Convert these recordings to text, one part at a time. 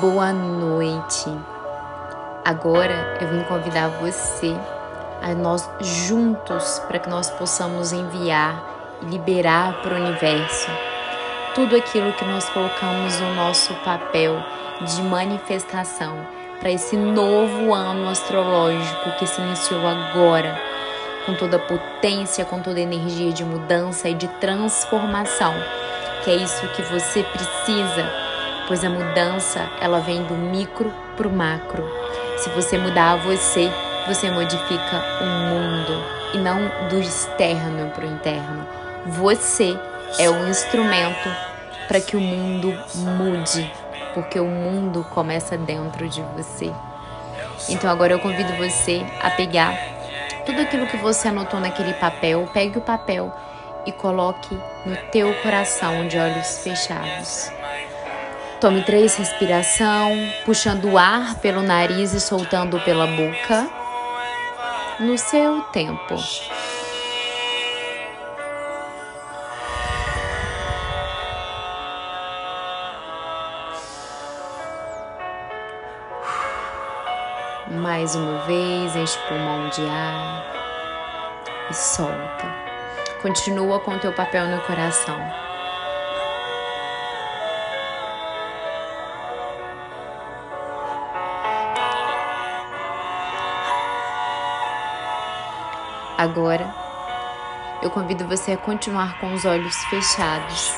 boa noite. Agora eu vim convidar você a nós juntos para que nós possamos enviar e liberar para o universo tudo aquilo que nós colocamos no nosso papel de manifestação para esse novo ano astrológico que se iniciou agora, com toda a potência, com toda a energia de mudança e de transformação, que é isso que você precisa pois a mudança ela vem do micro para o macro. Se você mudar você, você modifica o mundo e não do externo para o interno. Você é o instrumento para que o mundo mude, porque o mundo começa dentro de você. Então agora eu convido você a pegar tudo aquilo que você anotou naquele papel, pegue o papel e coloque no teu coração de olhos fechados. Tome três respiração, puxando o ar pelo nariz e soltando pela boca. No seu tempo. Mais uma vez, enche o pulmão de ar e solta. Continua com o teu papel no coração. Agora, eu convido você a continuar com os olhos fechados.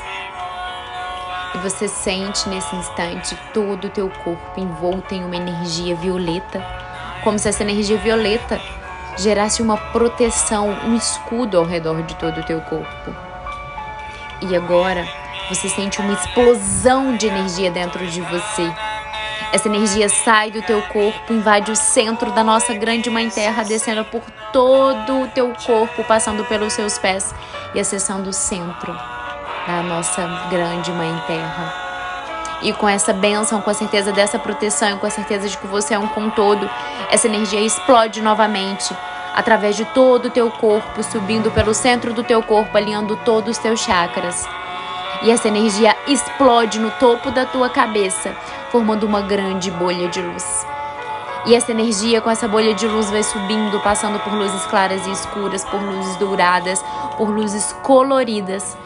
E você sente nesse instante todo o teu corpo envolto em uma energia violeta, como se essa energia violeta gerasse uma proteção, um escudo ao redor de todo o teu corpo. E agora, você sente uma explosão de energia dentro de você essa energia sai do teu corpo, invade o centro da nossa grande mãe terra, descendo por todo o teu corpo, passando pelos seus pés e acessando o centro da nossa grande mãe terra. E com essa bênção, com a certeza dessa proteção, com a certeza de que você é um com todo, essa energia explode novamente através de todo o teu corpo, subindo pelo centro do teu corpo, alinhando todos os teus chakras. E essa energia explode no topo da tua cabeça, formando uma grande bolha de luz. E essa energia com essa bolha de luz vai subindo, passando por luzes claras e escuras, por luzes douradas, por luzes coloridas.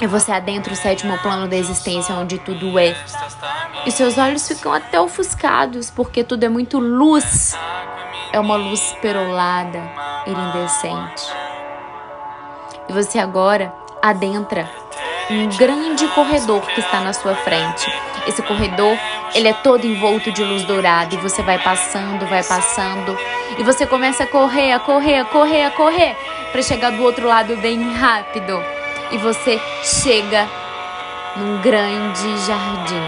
E você adentra o sétimo plano da existência, onde tudo é. E seus olhos ficam até ofuscados, porque tudo é muito luz. É uma luz perolada, iridescente. E você agora adentra um grande corredor que está na sua frente. Esse corredor, ele é todo envolto de luz dourada e você vai passando, vai passando e você começa a correr, a correr, a correr, a correr para chegar do outro lado bem rápido. E você chega num grande jardim.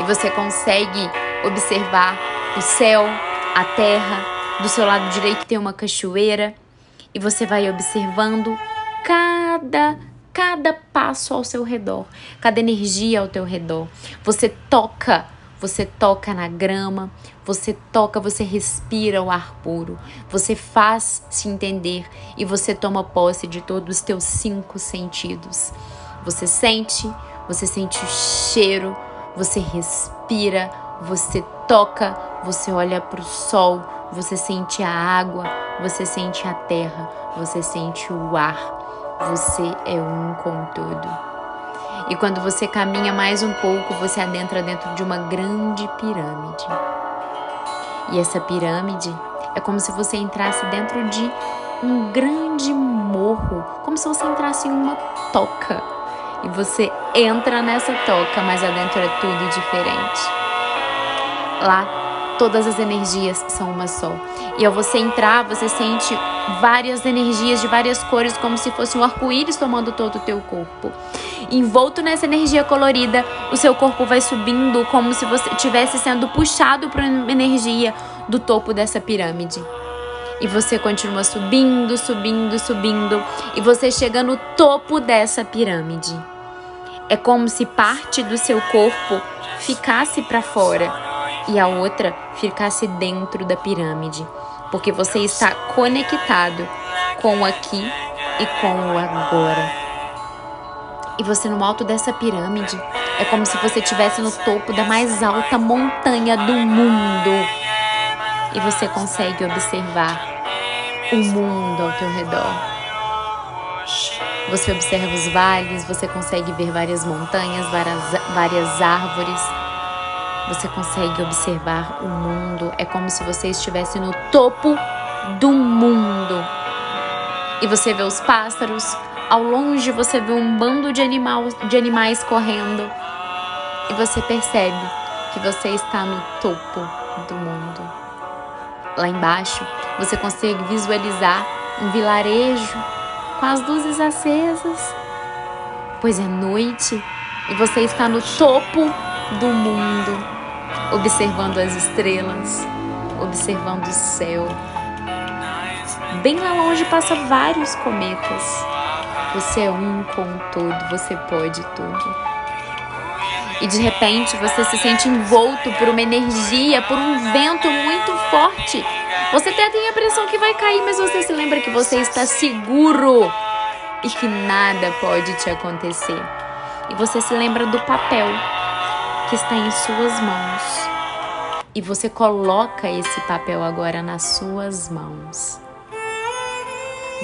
E você consegue observar o céu, a terra, do seu lado direito tem uma cachoeira e você vai observando cada cada passo ao seu redor, cada energia ao teu redor. Você toca, você toca na grama, você toca, você respira o ar puro, você faz se entender e você toma posse de todos os teus cinco sentidos. Você sente, você sente o cheiro, você respira, você toca, você olha para o sol, você sente a água, você sente a terra, você sente o ar você é um com tudo. E quando você caminha mais um pouco, você adentra dentro de uma grande pirâmide. E essa pirâmide é como se você entrasse dentro de um grande morro, como se você entrasse em uma toca. E você entra nessa toca, mas adentro é tudo diferente. Lá todas as energias são uma só. E ao você entrar, você sente várias energias de várias cores, como se fosse um arco-íris tomando todo o teu corpo. Envolto nessa energia colorida, o seu corpo vai subindo como se você estivesse sendo puxado para uma energia do topo dessa pirâmide. E você continua subindo, subindo, subindo, e você chega no topo dessa pirâmide. É como se parte do seu corpo ficasse para fora e a outra ficasse dentro da pirâmide, porque você está conectado com o aqui e com o agora. E você no alto dessa pirâmide é como se você estivesse no topo da mais alta montanha do mundo. E você consegue observar o mundo ao teu redor. Você observa os vales, você consegue ver várias montanhas, várias, várias árvores. Você consegue observar o mundo. É como se você estivesse no topo do mundo. E você vê os pássaros, ao longe você vê um bando de, animal, de animais correndo e você percebe que você está no topo do mundo. Lá embaixo você consegue visualizar um vilarejo com as luzes acesas, pois é noite e você está no topo do mundo, observando as estrelas, observando o céu. Bem lá longe passa vários cometas. Você é um com o todo, você pode tudo. E de repente você se sente envolto por uma energia, por um vento muito forte. Você até tem a impressão que vai cair, mas você se lembra que você está seguro e que nada pode te acontecer. E você se lembra do papel que está em suas mãos. E você coloca esse papel agora nas suas mãos.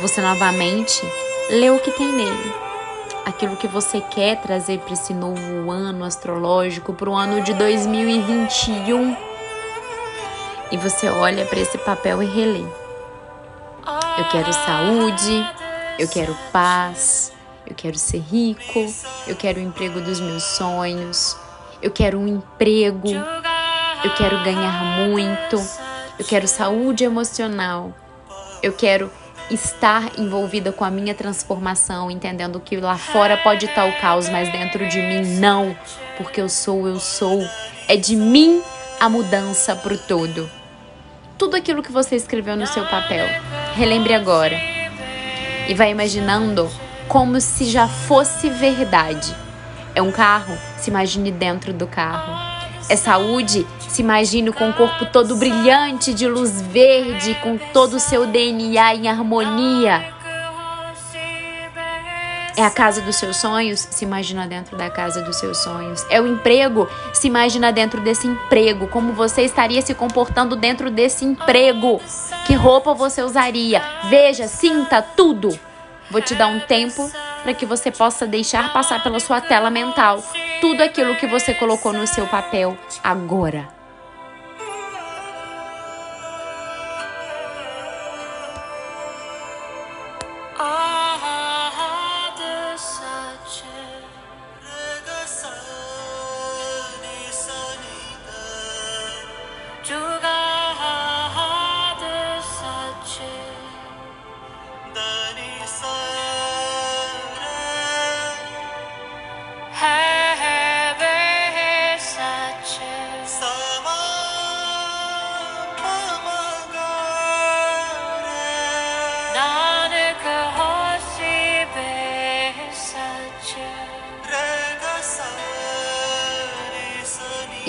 Você novamente lê o que tem nele. Aquilo que você quer trazer para esse novo ano astrológico, para o ano de 2021. E você olha para esse papel e relê. Eu quero saúde, eu quero paz, eu quero ser rico, eu quero o emprego dos meus sonhos, eu quero um emprego, eu quero ganhar muito, eu quero saúde emocional, eu quero estar envolvida com a minha transformação, entendendo que lá fora pode estar o caos, mas dentro de mim não, porque eu sou, eu sou. É de mim a mudança pro todo. Tudo aquilo que você escreveu no seu papel, relembre agora. E vai imaginando como se já fosse verdade. É um carro? Se imagine dentro do carro é saúde, se imagine com o corpo todo brilhante de luz verde, com todo o seu DNA em harmonia. É a casa dos seus sonhos? Se imagina dentro da casa dos seus sonhos. É o emprego? Se imagina dentro desse emprego. Como você estaria se comportando dentro desse emprego? Que roupa você usaria? Veja, sinta tudo. Vou te dar um tempo para que você possa deixar passar pela sua tela mental tudo aquilo que você colocou no seu papel agora.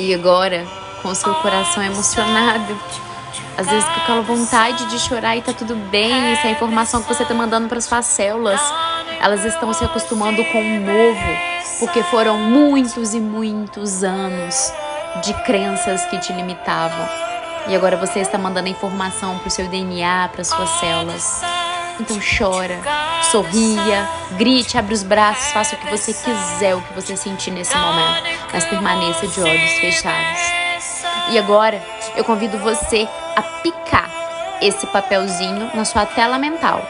E agora, com seu coração emocionado, às vezes com aquela vontade de chorar e tá tudo bem, essa é informação que você tá mandando para suas células, elas estão se acostumando com o novo, porque foram muitos e muitos anos de crenças que te limitavam. E agora você está mandando informação para o seu DNA, para suas células. Então chora, sorria, grite, abre os braços, faça o que você quiser, o que você sentir nesse momento, mas permaneça de olhos fechados. E agora eu convido você a picar esse papelzinho na sua tela mental.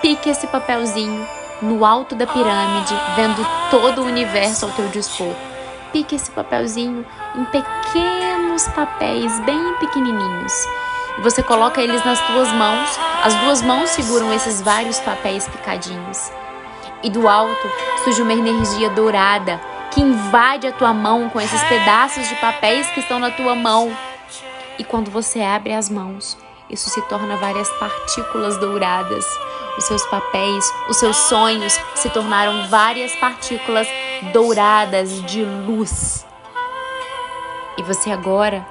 Pique esse papelzinho no alto da pirâmide, vendo todo o universo ao teu dispor. Pique esse papelzinho em pequenos papéis bem pequenininhos e você coloca eles nas tuas mãos. As duas mãos seguram esses vários papéis picadinhos. E do alto surge uma energia dourada que invade a tua mão com esses pedaços de papéis que estão na tua mão. E quando você abre as mãos, isso se torna várias partículas douradas. Os seus papéis, os seus sonhos se tornaram várias partículas douradas de luz. E você agora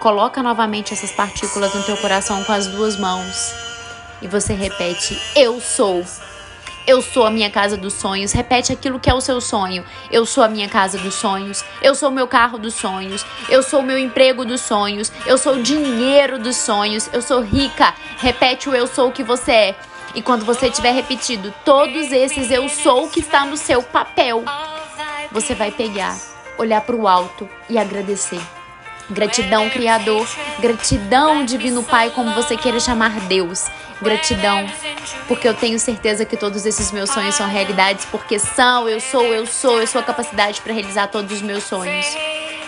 Coloca novamente essas partículas no teu coração com as duas mãos e você repete: Eu sou. Eu sou a minha casa dos sonhos. Repete aquilo que é o seu sonho. Eu sou a minha casa dos sonhos. Eu sou o meu carro dos sonhos. Eu sou o meu emprego dos sonhos. Eu sou o dinheiro dos sonhos. Eu sou rica. Repete o eu sou o que você é. E quando você tiver repetido todos esses eu sou que está no seu papel, você vai pegar, olhar para o alto e agradecer. Gratidão, Criador. Gratidão, Divino Pai, como você queira chamar Deus. Gratidão, porque eu tenho certeza que todos esses meus sonhos são realidades, porque são, eu sou, eu sou, eu sou a capacidade para realizar todos os meus sonhos.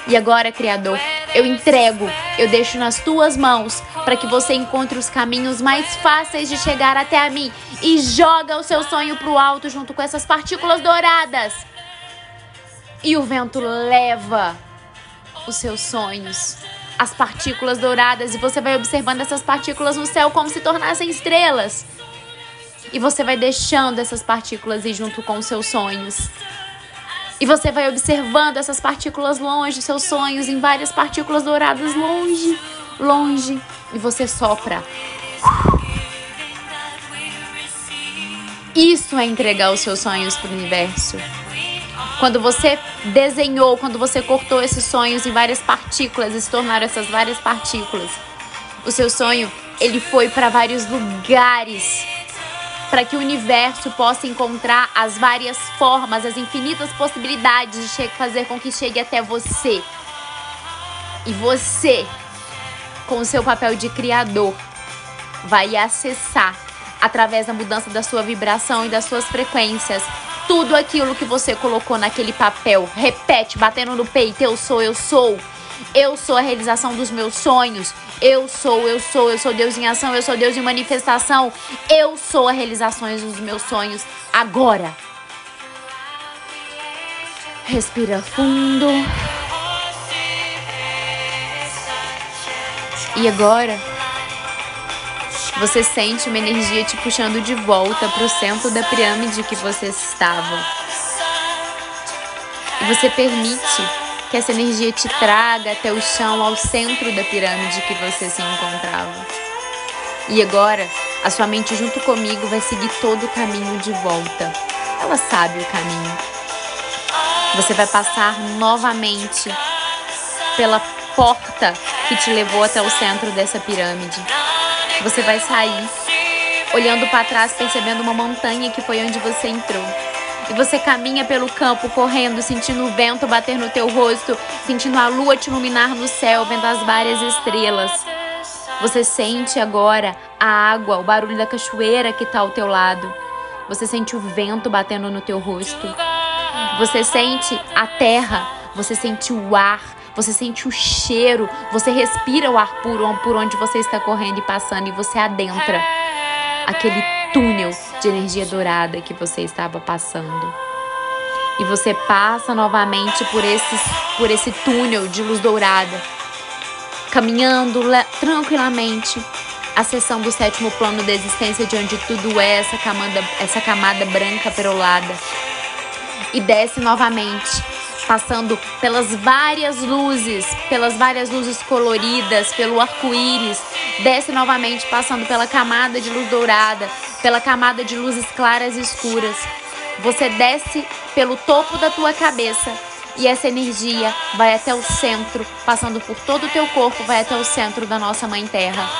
E agora, Criador, eu entrego, eu deixo nas tuas mãos para que você encontre os caminhos mais fáceis de chegar até a mim e joga o seu sonho pro alto junto com essas partículas douradas. E o vento leva os seus sonhos, as partículas douradas, e você vai observando essas partículas no céu como se tornassem estrelas. E você vai deixando essas partículas ir junto com os seus sonhos. E você vai observando essas partículas longe, seus sonhos em várias partículas douradas longe, longe. E você sopra. Isso é entregar os seus sonhos para o universo. Quando você desenhou, quando você cortou esses sonhos em várias partículas e se tornaram essas várias partículas, o seu sonho ele foi para vários lugares para que o universo possa encontrar as várias formas, as infinitas possibilidades de fazer com que chegue até você. E você, com o seu papel de criador, vai acessar através da mudança da sua vibração e das suas frequências tudo aquilo que você colocou naquele papel. Repete, batendo no peito: eu sou, eu sou. Eu sou a realização dos meus sonhos. Eu sou, eu sou, eu sou Deus em ação, eu sou Deus em manifestação. Eu sou a realização dos meus sonhos agora. Respira fundo. E agora? Você sente uma energia te puxando de volta para o centro da pirâmide que você estava. E você permite que essa energia te traga até o chão, ao centro da pirâmide que você se encontrava. E agora, a sua mente junto comigo vai seguir todo o caminho de volta. Ela sabe o caminho. Você vai passar novamente pela porta que te levou até o centro dessa pirâmide. Você vai sair olhando para trás, percebendo uma montanha que foi onde você entrou. E você caminha pelo campo, correndo, sentindo o vento bater no teu rosto, sentindo a lua te iluminar no céu, vendo as várias estrelas. Você sente agora a água, o barulho da cachoeira que está ao teu lado. Você sente o vento batendo no teu rosto. Você sente a terra, você sente o ar, você sente o cheiro, você respira o ar puro por onde você está correndo e passando e você adentra aquele túnel de energia dourada que você estava passando. E você passa novamente por, esses, por esse túnel de luz dourada, caminhando tranquilamente, acessando o sétimo plano da existência, de onde tudo é essa camada, essa camada branca perolada. E desce novamente passando pelas várias luzes, pelas várias luzes coloridas, pelo arco-íris, desce novamente passando pela camada de luz dourada, pela camada de luzes claras e escuras. Você desce pelo topo da tua cabeça e essa energia vai até o centro, passando por todo o teu corpo, vai até o centro da nossa mãe terra.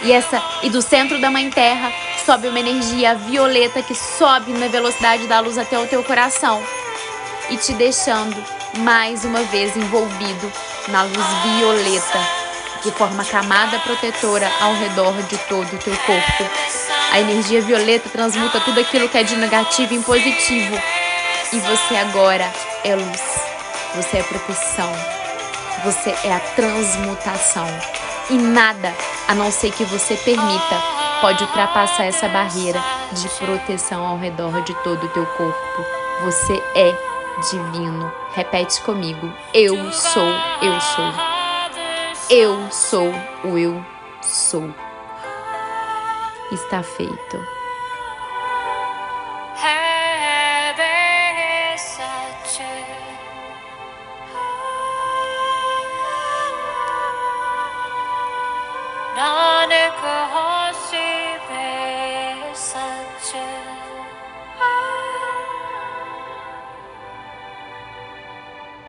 E essa e do centro da mãe terra sobe uma energia violeta que sobe na velocidade da luz até o teu coração e te deixando mais uma vez envolvido na luz violeta que forma camada protetora ao redor de todo o teu corpo. A energia violeta transmuta tudo aquilo que é de negativo em positivo. E você agora é luz. Você é proteção. Você é a transmutação. E nada, a não ser que você permita, pode ultrapassar essa barreira de proteção ao redor de todo o teu corpo. Você é divino. Repete comigo. Eu sou, eu sou. Eu sou o eu sou. Está feito.